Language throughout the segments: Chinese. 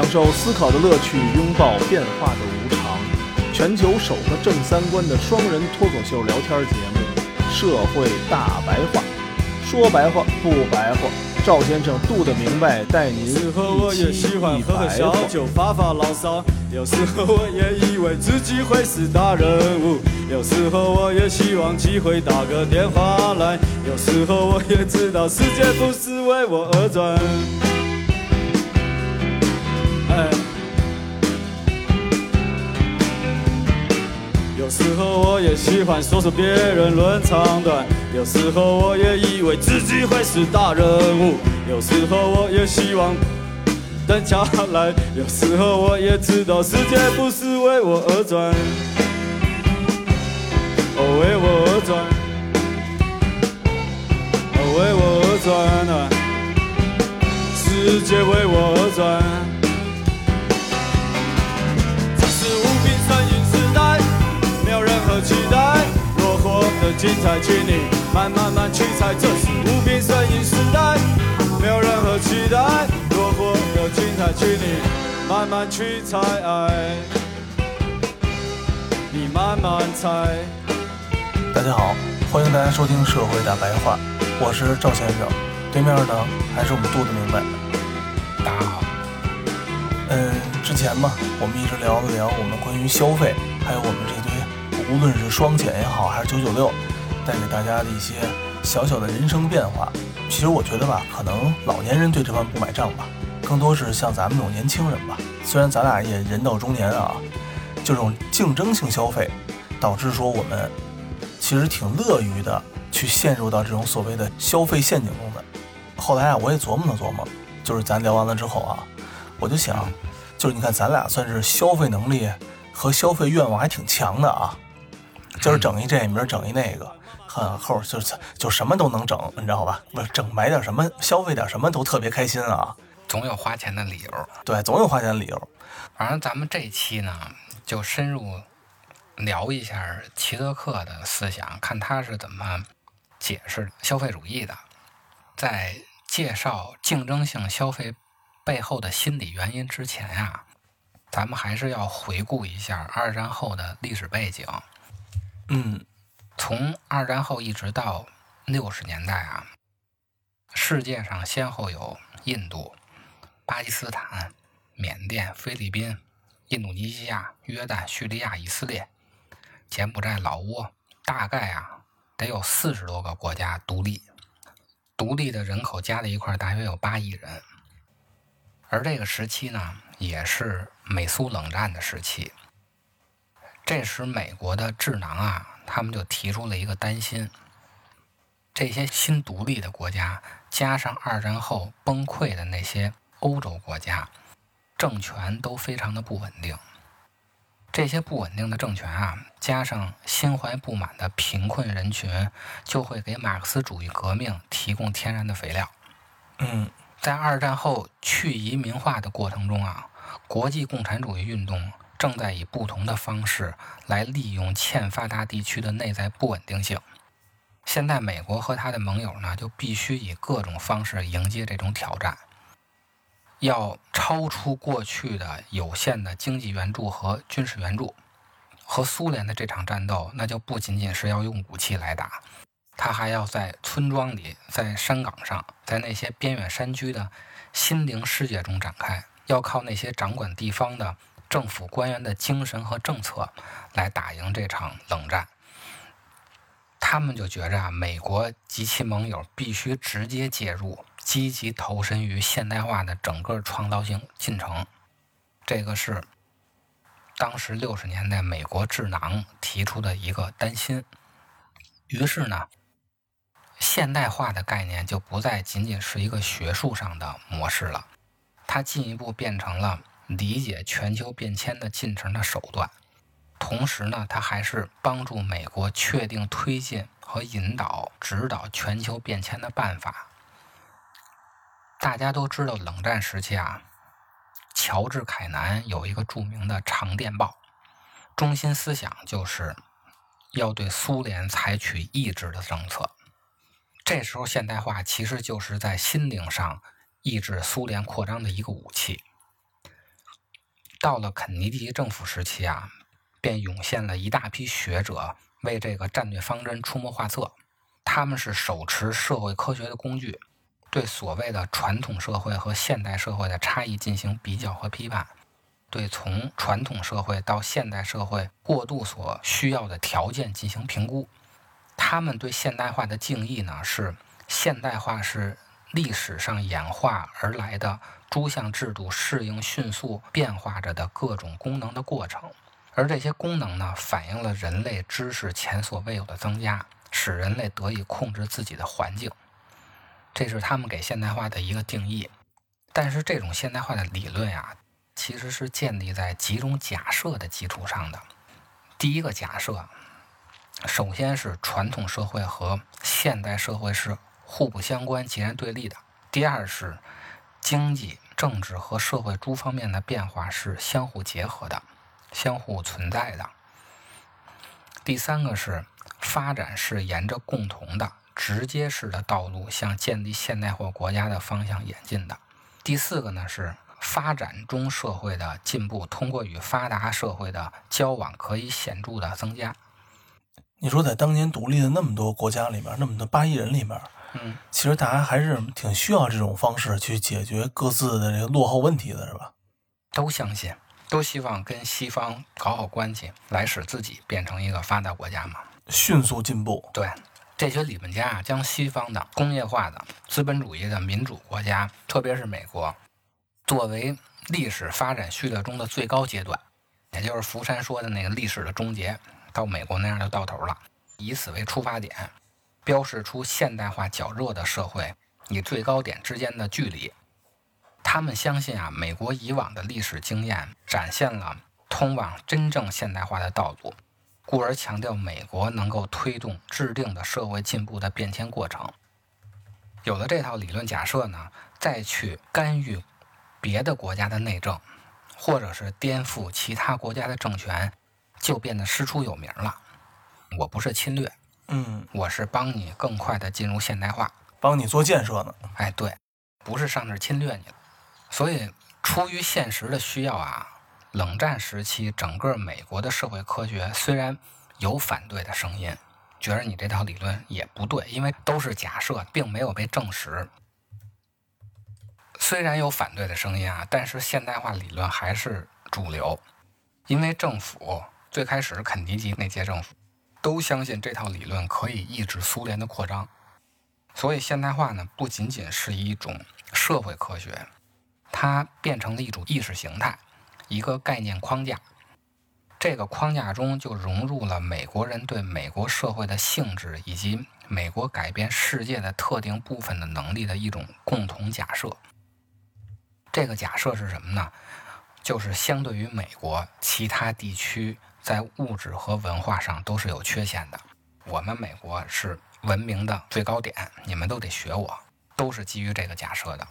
享受思考的乐趣，拥抱变化的无常。全球首个正三观的双人脱口秀聊天节目《社会大白话》，说白话不白话，赵先生度的明白，带您有时候我也喜欢喝喝白话。小酒，发发牢骚。有时候我也以为自己会是大人物，有时候我也希望机会打个电话来。有时候我也知道世界不是为我而转。喜欢说说别人论长短，有时候我也以为自己会是大人物，有时候我也希望等下来，有时候我也知道世界不是为我而转，哦为我而转，哦为我而转。啊，世界为我而转。期待。若活得精彩，请你慢慢慢去猜。这是无病呻吟时代，没有任何期待。若活得精彩，请你慢慢去猜。你慢慢猜。大家好，欢迎大家收听《社会大白话》，我是赵先生，对面呢还是我们度的明白。大家好，嗯，之前嘛，我们一直聊了聊我们关于消费，还有我们这堆无论是双减也好，还是九九六，带给大家的一些小小的人生变化。其实我觉得吧，可能老年人对这方面不买账吧，更多是像咱们这种年轻人吧。虽然咱俩也人到中年啊，这种竞争性消费，导致说我们其实挺乐于的去陷入到这种所谓的消费陷阱中的。后来啊，我也琢磨了琢磨，就是咱聊完了之后啊，我就想，就是你看咱俩算是消费能力和消费愿望还挺强的啊，今儿整一这，明儿整一那个，很后就是就什么都能整，你知道吧？不是整买点什么，消费点什么都特别开心啊。总有花钱的理由。对，总有花钱的理由。反正咱们这一期呢，就深入聊一下齐泽克的思想，看他是怎么解释消费主义的。在介绍竞争性消费背后的心理原因之前呀、咱们还是要回顾一下二战后的历史背景。嗯从二战后一直到六十年代啊，世界上先后有印度、巴基斯坦、缅甸、菲律宾、印度尼西亚、约旦、叙利亚、以色列、柬埔寨、老挝，大概啊得有四十多个国家独立，独立的人口加在一块大约有八亿人。而这个时期呢，也是美苏冷战的时期。这时，美国的智囊啊，他们就提出了一个担心：这些新独立的国家，加上二战后崩溃的那些欧洲国家，政权都非常的不稳定。这些不稳定的政权啊，加上心怀不满的贫困人群，就会给马克思主义革命提供天然的肥料。嗯在二战后去移民化的过程中啊，国际共产主义运动正在以不同的方式来利用欠发达地区的内在不稳定性。现在，美国和他的盟友呢，就必须以各种方式迎接这种挑战，要超出过去的有限的经济援助和军事援助。和苏联的这场战斗，那就不仅仅是要用武器来打，他还要在村庄里、在山岗上、在那些边远山区的心灵世界中展开，要靠那些掌管地方的政府官员的精神和政策来打赢这场冷战。他们就觉着啊，美国及其盟友必须直接介入，积极投身于现代化的整个创造性进程。这个是当时六十年代美国智囊提出的一个担心。于是呢，现代化的概念就不再仅仅是一个学术上的模式了，它进一步变成了理解全球变迁的进程的手段。同时呢，它还是帮助美国确定推进和引导、指导全球变迁的办法。大家都知道，冷战时期啊，乔治·凯南有一个著名的长电报，中心思想就是要对苏联采取抑制的政策。这时候，现代化其实就是在心灵上抑制苏联扩张的一个武器。到了肯尼迪政府时期啊，便涌现了一大批学者为这个战略方针出谋划策。他们是手持社会科学的工具，对所谓的传统社会和现代社会的差异进行比较和批判，对从传统社会到现代社会过渡所需要的条件进行评估。他们对现代化的定义呢是：现代化是历史上演化而来的诸项制度适应迅速变化着的各种功能的过程，而这些功能呢反映了人类知识前所未有的增加。使人类得以控制自己的环境，这是他们给现代化的一个定义。但是，这种现代化的理论呀，其实是建立在几种假设的基础上的。第一个假设，首先是传统社会和现代社会是互不相关、截然对立的；第二是经济、政治和社会诸方面的变化是相互结合的、相互存在的；第三个是。发展是沿着共同的、直接式的道路向建立现代化国家的方向演进的。第四个呢是发展中社会的进步通过与发达社会的交往可以显著的增加。你说在当年独立的那么多国家里面，那么多八亿人里面，嗯，其实大家还是挺需要这种方式去解决各自的这个落后问题的，是吧？都相信，都希望跟西方搞好关系，来使自己变成一个发达国家嘛。迅速进步。对，这些理论家啊，将西方的工业化的资本主义的民主国家，特别是美国，作为历史发展序列中的最高阶段，也就是福山说的那个历史的终结，到美国那样就到头了。以此为出发点，标示出现代化较弱的社会与最高点之间的距离。他们相信啊，美国以往的历史经验展现了通往真正现代化的道路。故而强调美国能够推动制定的社会进步的变迁过程。有了这套理论假设呢，再去干预别的国家的内政，或者是颠覆其他国家的政权，就变得师出有名了。我不是侵略，嗯，我是帮你更快的进入现代化，帮你做建设呢。哎，对，不是上那侵略你。所以，出于现实的需要啊。冷战时期，整个美国的社会科学虽然有反对的声音，觉得你这套理论也不对，因为都是假设，并没有被证实。虽然有反对的声音啊，但是现代化理论还是主流，因为政府最开始肯尼迪那届政府都相信这套理论可以抑制苏联的扩张，所以现代化呢不仅仅是一种社会科学，它变成了一种意识形态。一个概念框架，这个框架中就融入了美国人对美国社会的性质以及美国改变世界的特定部分的能力的一种共同假设。这个假设是什么呢？就是相对于美国，其他地区在物质和文化上都是有缺陷的。我们美国是文明的最高点，你们都得学我，都是基于这个假设的。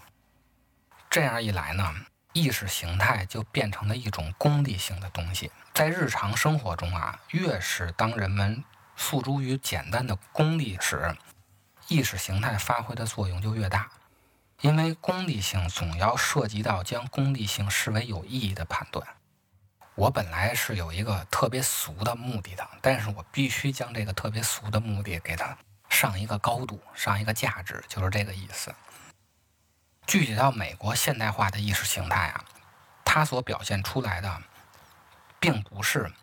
这样一来呢？意识形态就变成了一种功利性的东西，在日常生活中啊，越是当人们诉诸于简单的功利时，意识形态发挥的作用就越大。因为功利性总要涉及到将功利性视为有意义的判断。我本来是有一个特别俗的目的的，但是我必须将这个特别俗的目的给它上一个高度，上一个价值，就是这个意思。具体到美国现代化的意识形态啊，它所表现出来的，并不是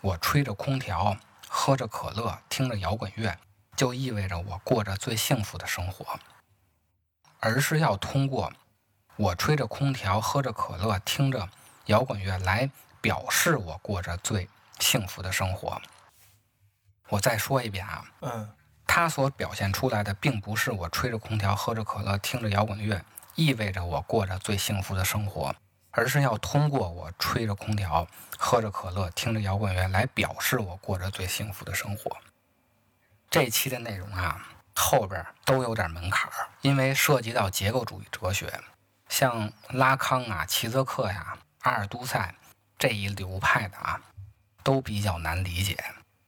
我吹着空调、喝着可乐、听着摇滚乐，就意味着我过着最幸福的生活，而是要通过我吹着空调、喝着可乐、听着摇滚乐来表示我过着最幸福的生活。我再说一遍啊，嗯，他所表现出来的，并不是我吹着空调、喝着可乐、听着摇滚乐。意味着我过着最幸福的生活，而是要通过我吹着空调、喝着可乐、听着摇滚乐来表示我过着最幸福的生活。这期的内容啊，后边都有点门槛儿，因为涉及到结构主义哲学，像拉康啊、齐泽克呀、阿尔都塞这一流派的啊，都比较难理解，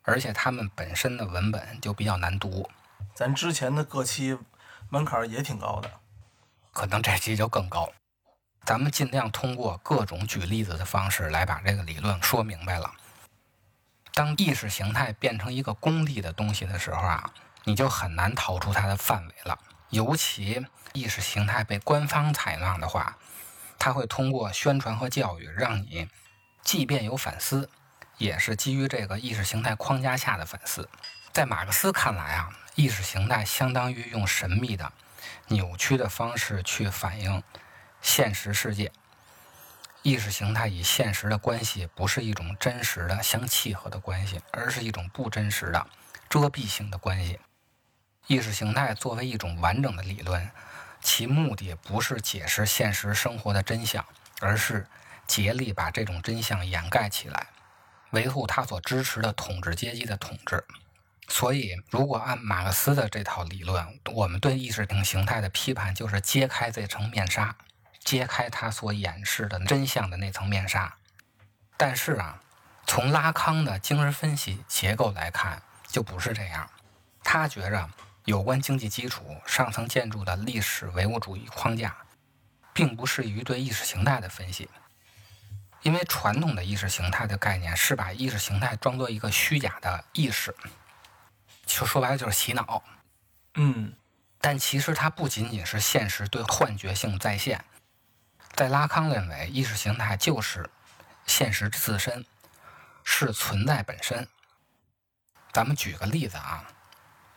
而且他们本身的文本就比较难读。咱之前的各期门槛也挺高的。可能这期就更高，咱们尽量通过各种举例子的方式来把这个理论说明白了。当意识形态变成一个功利的东西的时候啊，你就很难逃出它的范围了。尤其意识形态被官方采纳的话，它会通过宣传和教育，让你即便有反思，也是基于这个意识形态框架下的反思。在马克思看来啊，意识形态相当于用神秘的、扭曲的方式去反映现实世界。意识形态与现实的关系不是一种真实的相契合的关系，而是一种不真实的遮蔽性的关系。意识形态作为一种完整的理论，其目的不是解释现实生活的真相，而是竭力把这种真相掩盖起来，维护他所支持的统治阶级的统治。所以，如果按马克思的这套理论，我们对意识形态的批判就是揭开这层面纱，揭开他所掩饰的真相的那层面纱。但是啊，从拉康的精神分析结构来看，就不是这样。他觉着有关经济基础、上层建筑的历史唯物主义框架，并不适于对意识形态的分析，因为传统的意识形态的概念是把意识形态装作一个虚假的意识。就说白了就是洗脑，嗯但其实它不仅仅是现实对幻觉性再现，在拉康认为，意识形态就是现实自身，是存在本身。咱们举个例子啊，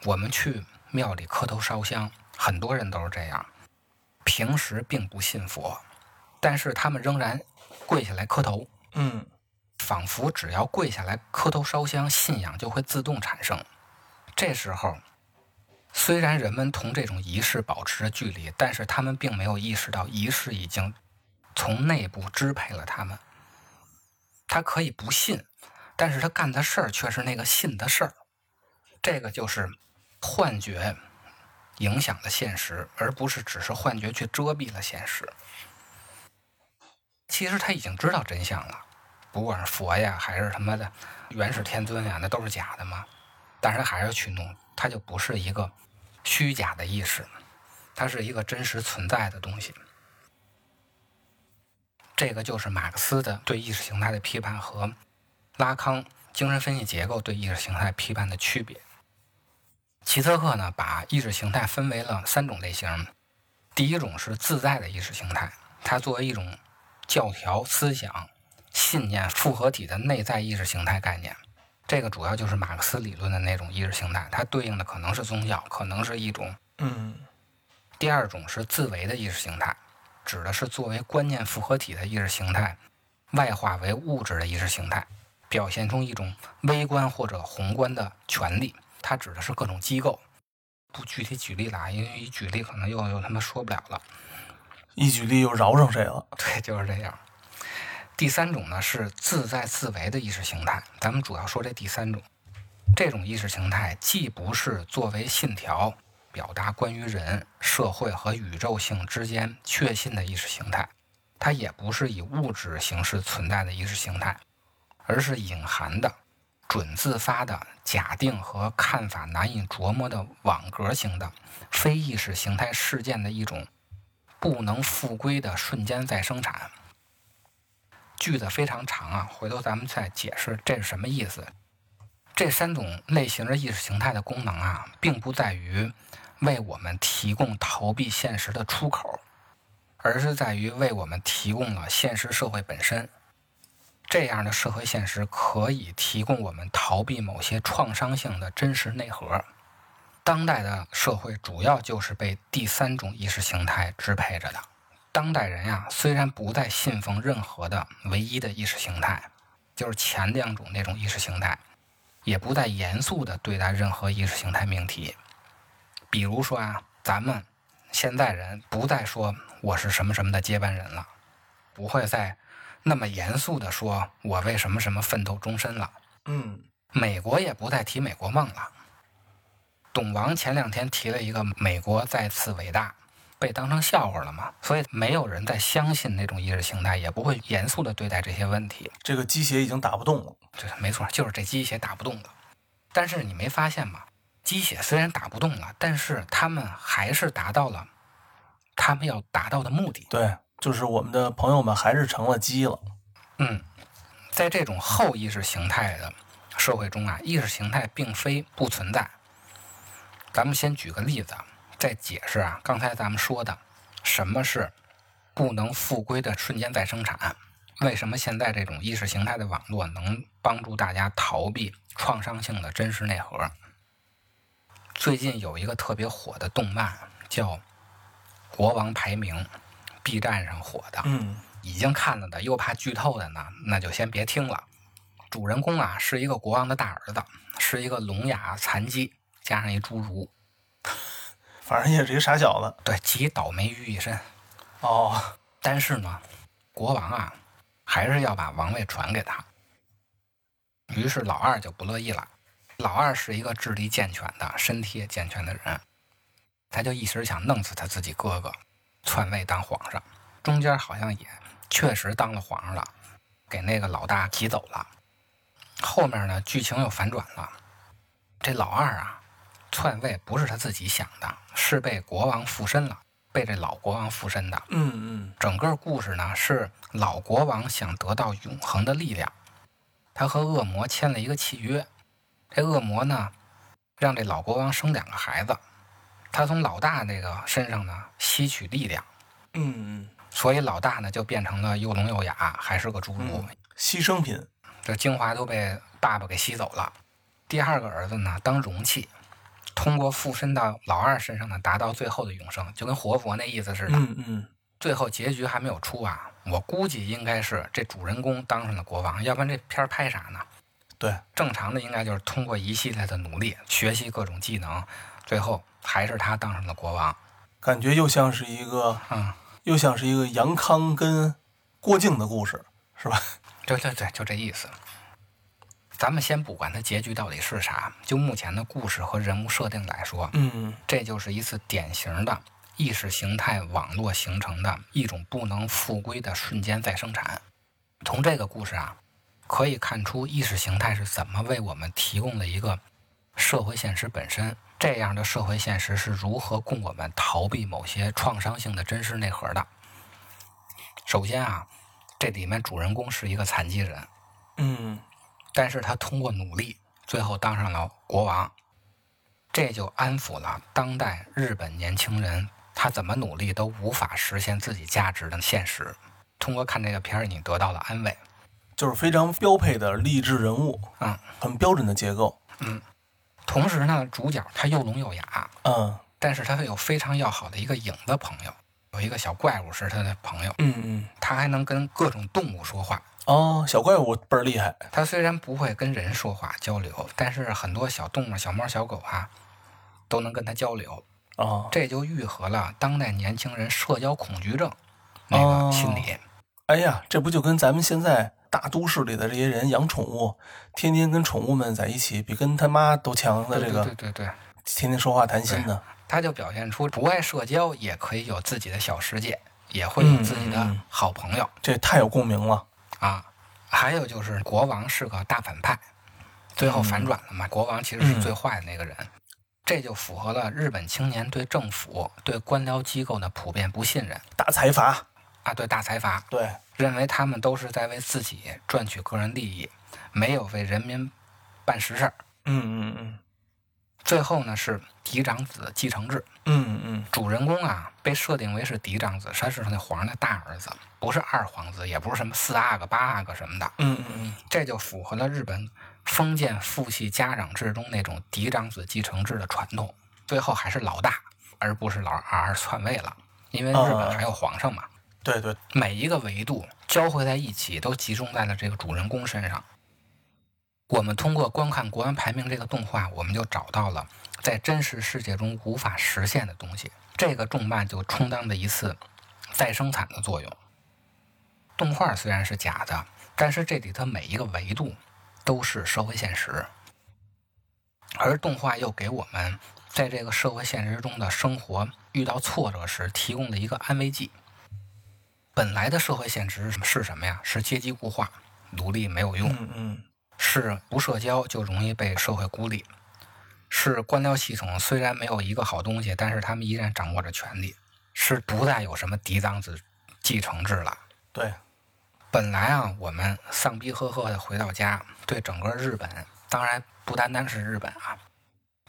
我们去庙里磕头烧香，很多人都是这样，平时并不信佛，但是他们仍然跪下来磕头，嗯仿佛只要跪下来磕头烧香，信仰就会自动产生。这时候，虽然人们同这种仪式保持着距离，但是他们并没有意识到仪式已经从内部支配了他们。他可以不信，但是他干的事儿却是那个信的事儿。这个就是幻觉影响了现实，而不是只是幻觉去遮蔽了现实。其实他已经知道真相了，不管是佛呀，还是他妈的元始天尊呀，那都是假的嘛。但是他还是去弄，它就不是一个虚假的意识，它是一个真实存在的东西。这个就是马克思的对意识形态的批判和拉康精神分析结构对意识形态批判的区别。齐泽克呢，把意识形态分为了三种类型。第一种是自在的意识形态，它作为一种教条、思想、信念复合体的内在意识形态概念。这个主要就是马克思理论的那种意识形态，它对应的可能是宗教，可能是一种。嗯第二种是自为的意识形态，指的是作为观念复合体的意识形态，外化为物质的意识形态，表现出一种微观或者宏观的权利。它指的是各种机构，不具体举例了啊，因为一举例可能又又他妈说不了了。一举例又饶上谁了？对，就是这样。第三种呢是自在自为的意识形态，咱们主要说这第三种。这种意识形态既不是作为信条表达关于人、社会和宇宙性之间确信的意识形态，它也不是以物质形式存在的意识形态，而是隐含的、准自发的假定和看法难以琢磨的网格型的非意识形态事件的一种不能复归的瞬间再生产。句子非常长啊，回头咱们再解释这是什么意思。这三种类型的意识形态的功能啊，并不在于为我们提供逃避现实的出口，而是在于为我们提供了现实社会本身。这样的社会现实可以提供我们逃避某些创伤性的真实内核。当代的社会主要就是被第三种意识形态支配着的。当代人呀、虽然不再信奉任何的唯一的意识形态，就是前两种那种意识形态，也不再严肃地对待任何意识形态命题。比如说啊，咱们现在人不再说我是什么什么的接班人了，不会再那么严肃地说我为什么什么奋斗终身了。嗯美国也不再提美国梦了。董王前两天提了一个美国再次伟大，被当成笑话了嘛？所以没有人再相信那种意识形态，也不会严肃的对待这些问题。这个鸡血已经打不动了。对没错，就是这鸡血打不动了。但是你没发现吗？鸡血虽然打不动了，但是他们还是达到了他们要达到的目的。对，就是我们的朋友们还是成了鸡了。嗯，在这种后意识形态的社会中啊，意识形态并非不存在。咱们先举个例子，再解释啊，刚才咱们说的什么是不能复归的瞬间再生产，为什么现在这种意识形态的网络能帮助大家逃避创伤性的真实内核？最近有一个特别火的动漫叫《国王排名》，B 站上火的。嗯已经看了的，又怕剧透的呢，那就先别听了。主人公啊是一个国王的大儿子，是一个聋哑残疾加上一侏儒，反正也是一个傻小子。对，集倒霉于一身。哦，但是呢，国王啊还是要把王位传给他。于是老二就不乐意了。老二是一个智力健全的、身体也健全的人，他就一时想弄死他自己哥哥，篡位当皇上。中间好像也确实当了皇上了，给那个老大挤走了。后面呢，剧情又反转了。这老二啊，篡位不是他自己想的，是被国王附身了，被这老国王附身的。嗯嗯整个故事呢是老国王想得到永恒的力量，他和恶魔签了一个契约。这恶魔呢，让这老国王生两个孩子，他从老大那个身上呢吸取力量，嗯嗯，所以老大呢就变成了又聋又哑，还是个侏儒，嗯牺牲品。这精华都被爸爸给吸走了。第二个儿子呢当容器，通过附身到老二身上呢，达到最后的永生，就跟活佛那意思似的。嗯嗯最后结局还没有出啊，我估计应该是这主人公当上了国王，要不然这片儿拍啥呢？对，正常的应该就是通过一系列的努力，学习各种技能，最后还是他当上了国王。感觉又像是一个，嗯，又像是一个杨康跟郭靖的故事，是吧？对对对，就这意思。咱们先不管它结局到底是啥，就目前的故事和人物设定来说，嗯这就是一次典型的意识形态网络形成的一种不能复归的瞬间再生产。从这个故事啊，可以看出意识形态是怎么为我们提供了一个社会现实本身。这样的社会现实是如何供我们逃避某些创伤性的真实内核的。首先啊，这里面主人公是一个残疾人，嗯但是他通过努力，最后当上了国王，这就安抚了当代日本年轻人，他怎么努力都无法实现自己价值的现实。通过看这个片儿，你得到了安慰。就是非常标配的励志人物，嗯，很标准的结构。嗯同时呢，主角他又聋又哑，嗯但是他有非常要好的一个影子朋友，有一个小怪物是他的朋友，嗯嗯，他还能跟各种动物说话。哦，小怪物倍儿厉害。它虽然不会跟人说话交流，但是很多小动物、小猫、小狗啊，都能跟它交流。哦，这就愈合了当代年轻人社交恐惧症那个心理。哎呀，这不就跟咱们现在大都市里的这些人养宠物，天天跟宠物们在一起，比跟他妈都强的这个，对对对对，天天说话谈心的。他就表现出不爱社交也可以有自己的小世界，也会有自己的好朋友、这太有共鸣了。啊。还有就是国王是个大反派，最后反转了嘛，国王其实是最坏的那个人。这就符合了日本青年对政府、对官僚机构的普遍不信任大财阀，啊，对大财阀，对，认为他们都是在为自己赚取个人利益，没有为人民办实事儿。嗯嗯嗯最后呢是嫡长子继承制，嗯嗯主人公啊被设定为是嫡长子，他是那皇上的大儿子，不是二皇子，也不是什么四阿哥、八阿哥什么的，嗯嗯嗯，这就符合了日本封建父系家长制中那种嫡长子继承制的传统。最后还是老大，而不是老二篡位了，因为日本还有皇上嘛。对对，每一个维度交汇在一起，都集中在了这个主人公身上。我们通过观看《国王排名》这个动画，我们就找到了在真实世界中无法实现的东西。这个动漫就充当了一次再生产的作用。动画虽然是假的，但是这里头每一个维度都是社会现实，而动画又给我们在这个社会现实中的生活遇到挫折时提供了一个安慰剂。本来的社会现实是什么呀？是阶级固化，努力没有用，嗯嗯是不社交就容易被社会孤立，是官僚系统虽然没有一个好东西，但是他们依然掌握着权力，是不再有什么嫡长子继承制了。对，本来啊，我们丧逼呵呵的回到家，对整个日本，当然不单单是日本啊，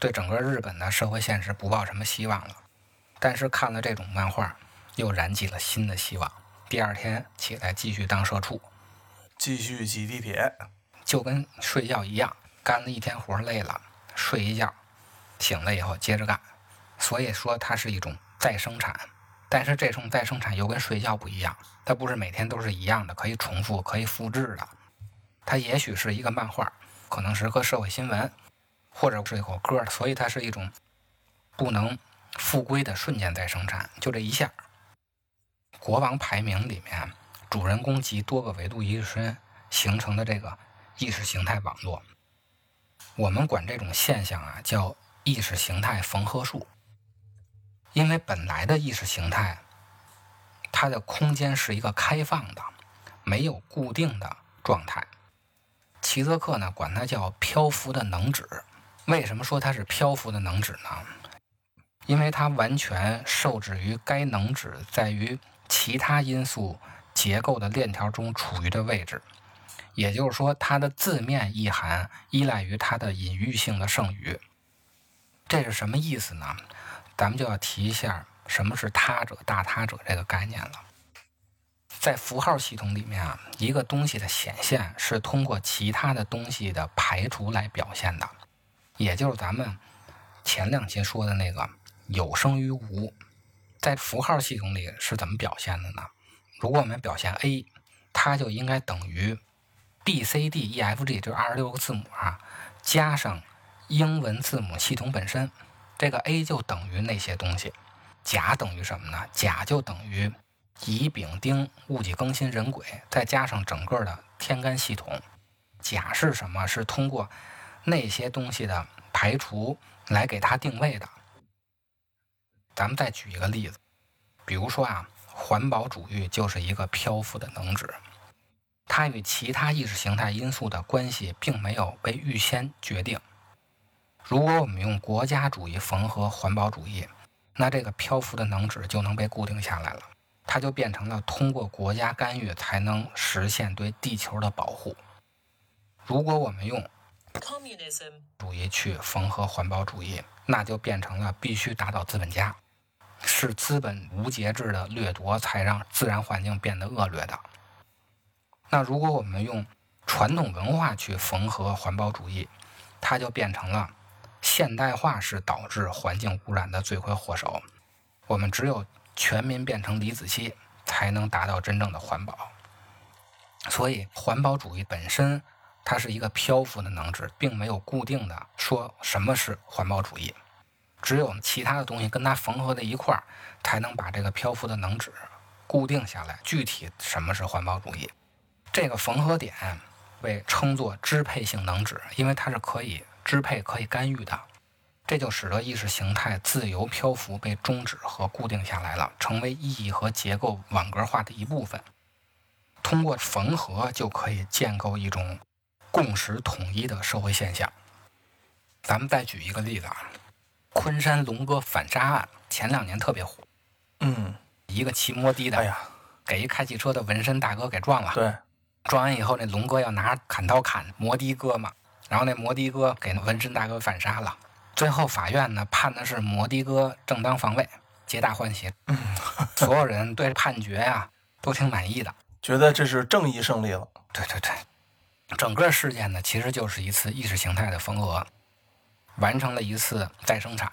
对整个日本的社会现实不抱什么希望了。但是看了这种漫画，又燃起了新的希望。第二天起来继续当社畜，继续挤地铁。就跟睡觉一样，干了一天活累了，睡一觉，醒了以后接着干。所以说它是一种再生产，但是这种再生产又跟睡觉不一样，它不是每天都是一样的，可以重复、可以复制的。它也许是一个漫画，可能是个社会新闻，或者是一首歌，所以它是一种不能复归的瞬间再生产，就这一下。国王排名里面，主人公及多个维度一身形成的这个意识形态网络，我们管这种现象啊叫意识形态缝合术。因为本来的意识形态，它的空间是一个开放的，没有固定的状态。齐泽克呢管它叫漂浮的能指。为什么说它是漂浮的能指呢？因为它完全受制于该能指在于其他因素结构的链条中处于的位置。也就是说，它的字面意涵依赖于它的隐喻性的剩余。这是什么意思呢？咱们就要提一下什么是他者、大他者这个概念了。在符号系统里面啊，一个东西的显现是通过其他的东西的排除来表现的，也就是咱们前两期说的那个有生于无。在符号系统里是怎么表现的呢？如果我们表现 a，它就应该等于 b、c、d、e、f、g，就是二十六个字母啊，加上英文字母系统本身。这个 A 就等于那些东西，甲等于什么呢？甲就等于乙、丙、丁、戊、己、庚、辛、壬、癸，再加上整个的天干系统。甲是什么？是通过那些东西的排除来给它定位的。咱们再举一个例子，比如说啊，环保主义就是一个漂浮的能指，它与其他意识形态因素的关系并没有被预先决定。如果我们用国家主义缝合环保主义，那这个漂浮的能指就能被固定下来了，它就变成了通过国家干预才能实现对地球的保护。如果我们用 communism 主义去缝合环保主义，那就变成了必须打倒资本家，是资本无节制的掠夺才让自然环境变得恶劣的。那如果我们用传统文化去缝合环保主义，它就变成了。现代化是导致环境污染的罪魁祸首。我们只有全民变成李子柒，才能达到真正的环保。所以，环保主义本身它是一个漂浮的能指，并没有固定的说什么是环保主义。只有其他的东西跟它缝合在一块儿，才能把这个漂浮的能指固定下来。具体什么是环保主义？这个缝合点被称作支配性能指，因为它是可以。支配可以干预的，这就使得意识形态自由漂浮被终止和固定下来了，成为意义和结构网格化的一部分。通过缝合就可以建构一种共识统一的社会现象。咱们再举一个例子啊，昆山龙哥反杀案前两年特别火。嗯，一个骑摩的的，哎呀，给一开汽车的纹身大哥给撞了。对，撞完以后，那龙哥要拿砍刀砍摩的哥嘛。然后那摩的哥给那纹身大哥反杀了，最后法院呢判的是摩的哥正当防卫，皆大欢喜。嗯所有人对判决呀都挺满意的，觉得这是正义胜利了。对对对，整个事件呢其实就是一次意识形态的缝合，完成了一次再生产。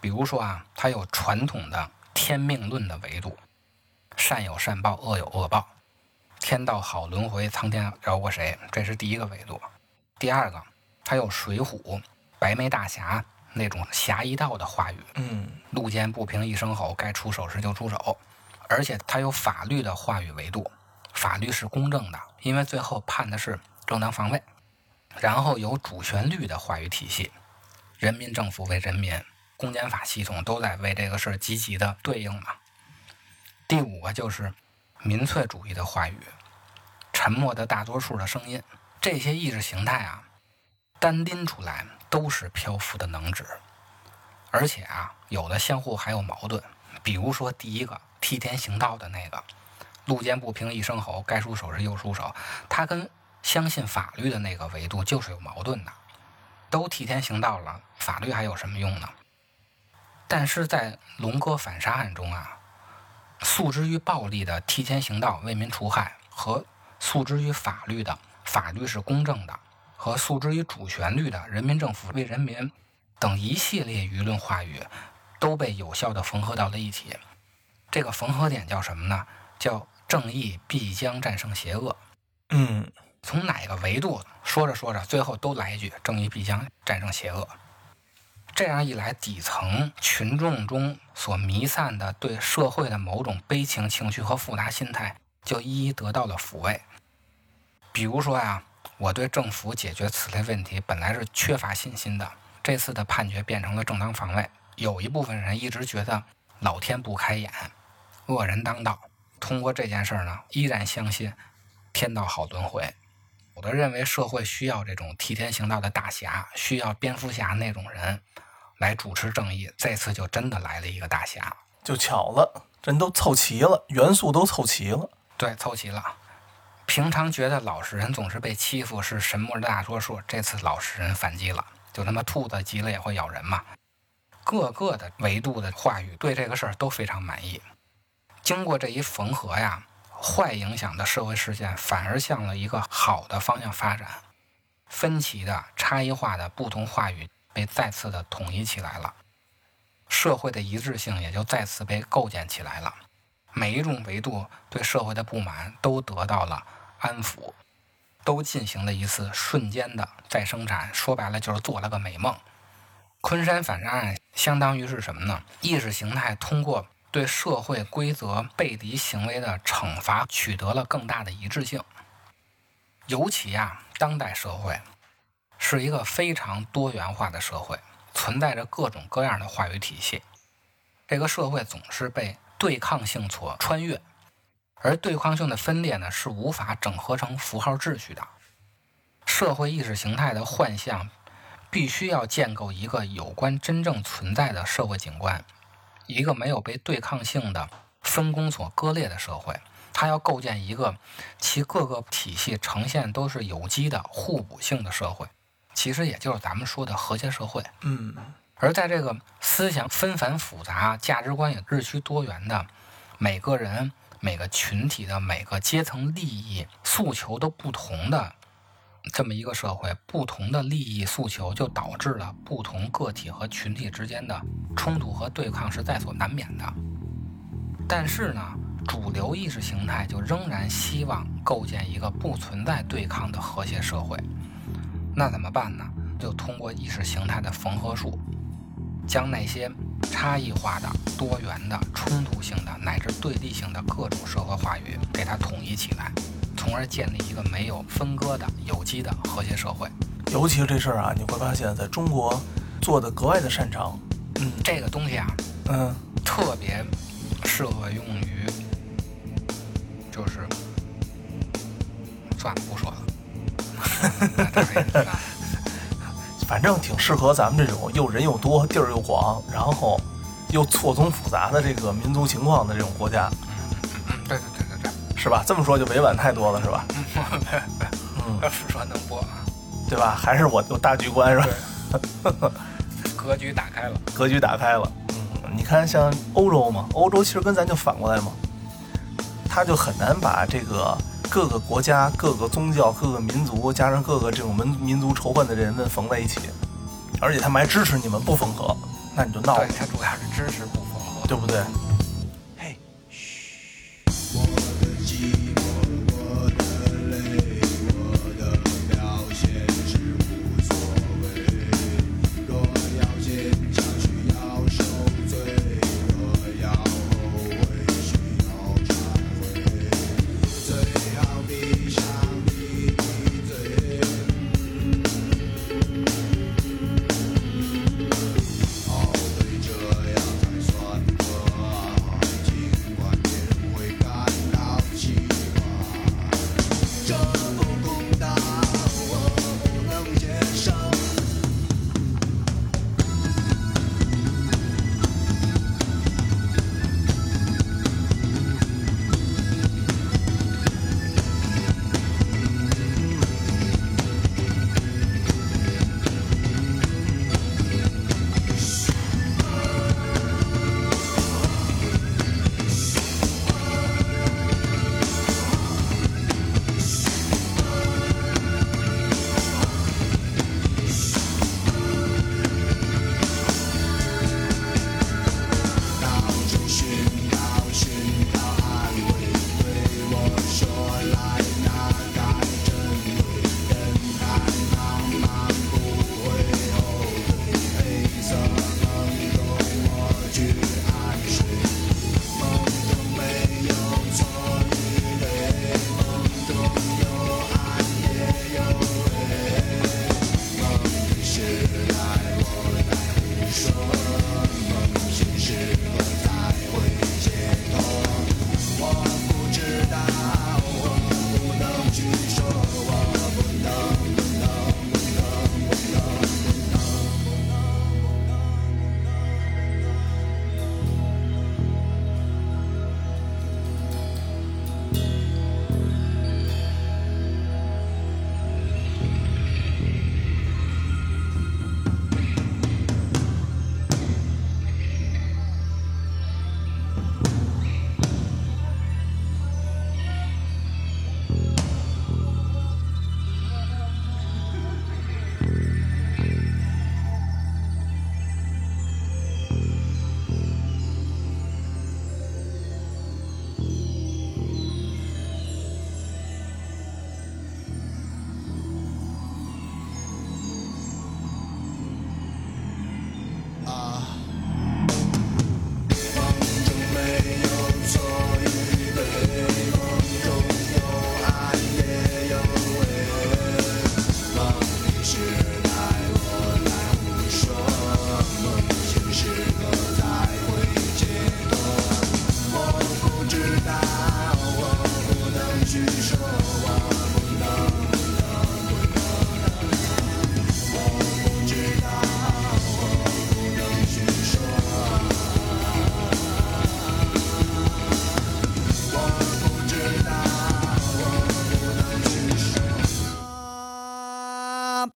比如说啊，它有传统的天命论的维度，善有善报，恶有恶报，天道好轮回，苍天饶过谁？这是第一个维度。第二个，它有《水浒》白眉大侠那种侠义道的话语，嗯，路见不平一声吼，该出手时就出手，而且它有法律的话语维度，法律是公正的，因为最后判的是正当防卫。然后有主旋律的话语体系，人民政府为人民，公检法系统都在为这个事儿积极的对应嘛。第五个就是民粹主义的话语，沉默的大多数的声音。这些意识形态啊，单拎出来都是漂浮的能指，而且啊，有的相互还有矛盾。比如说，第一个替天行道的那个，路见不平一声吼，该出手时又出手，他跟相信法律的那个维度就是有矛盾的。都替天行道了，法律还有什么用呢？但是在龙哥反杀案中啊，诉之于暴力的替天行道为民除害，和诉之于法律的法律是公正的，和诉之于主旋律的人民政府为人民等一系列舆论话语，都被有效的缝合到了一起。这个缝合点叫什么呢？叫正义必将战胜邪恶。嗯，从哪个维度说着说着，最后都来一句“正义必将战胜邪恶”。这样一来，底层群众中所弥散的对社会的某种悲情情绪和复杂心态，就一一得到了抚慰。比如说呀，我对政府解决此类问题本来是缺乏信心的，这次的判决变成了正当防卫。有一部分人一直觉得老天不开眼，恶人当道。通过这件事儿呢，依然相信天道好轮回。有的认为社会需要这种替天行道的大侠，需要蝙蝠侠那种人来主持正义。这次就真的来了一个大侠，就巧了，人都凑齐了，元素都凑齐了。对，凑齐了。平常觉得老实人总是被欺负，是神魔的大多数。这次老实人反击了，就他妈兔子急了也会咬人嘛。各个的维度的话语对这个事儿都非常满意。经过这一缝合呀，坏影响的社会事件反而向了一个好的方向发展。分歧的、差异化的不同话语被再次的统一起来了，社会的一致性也就再次被构建起来了。每一种维度对社会的不满都得到了安抚，都进行了一次瞬间的再生产。说白了就是做了个美梦。昆山反杀案相当于是什么呢？意识形态通过对社会规则背离行为的惩罚，取得了更大的一致性。尤其啊，当代社会是一个非常多元化的社会，存在着各种各样的话语体系。这个社会总是被对抗性所穿越，而对抗性的分裂呢，是无法整合成符号秩序的。社会意识形态的幻象，必须要建构一个有关真正存在的社会景观，一个没有被对抗性的分工所割裂的社会。它要构建一个其各个体系呈现都是有机的互补性的社会，其实也就是咱们说的和谐社会。嗯，而在这个思想纷繁复杂、价值观也日趋多元的每个人、每个群体的每个阶层利益诉求都不同的这么一个社会，不同的利益诉求就导致了不同个体和群体之间的冲突和对抗是在所难免的。但是呢，主流意识形态就仍然希望构建一个不存在对抗的和谐社会。那怎么办呢？就通过意识形态的缝合术，将那些差异化的、多元的、冲突性的乃至对立性的各种社会话语给它统一起来，从而建立一个没有分割的有机的和谐社会。尤其是这事儿啊，你会发现在中国做的格外的擅长。嗯这个东西啊，嗯，特别适合用于，就是算了，不说了。大概你知道反正挺适合咱们这种又人又多、地儿又广，然后又错综复杂的这个民族情况的这种国家，嗯，对对对对对，是吧？这么说就委婉太多了，是吧？嗯，要是说能播，对吧？还是我有大局观，是吧？格局打开了。格局打开了。嗯，你看像欧洲嘛，欧洲其实跟咱就反过来嘛，他就很难把这个各个国家、各个宗教、各个民族，加上各个这种民民族仇恨的人们缝在一起，而且他们还支持你们不缝合，那你就闹了对，，他主要是支持不缝合。对不对？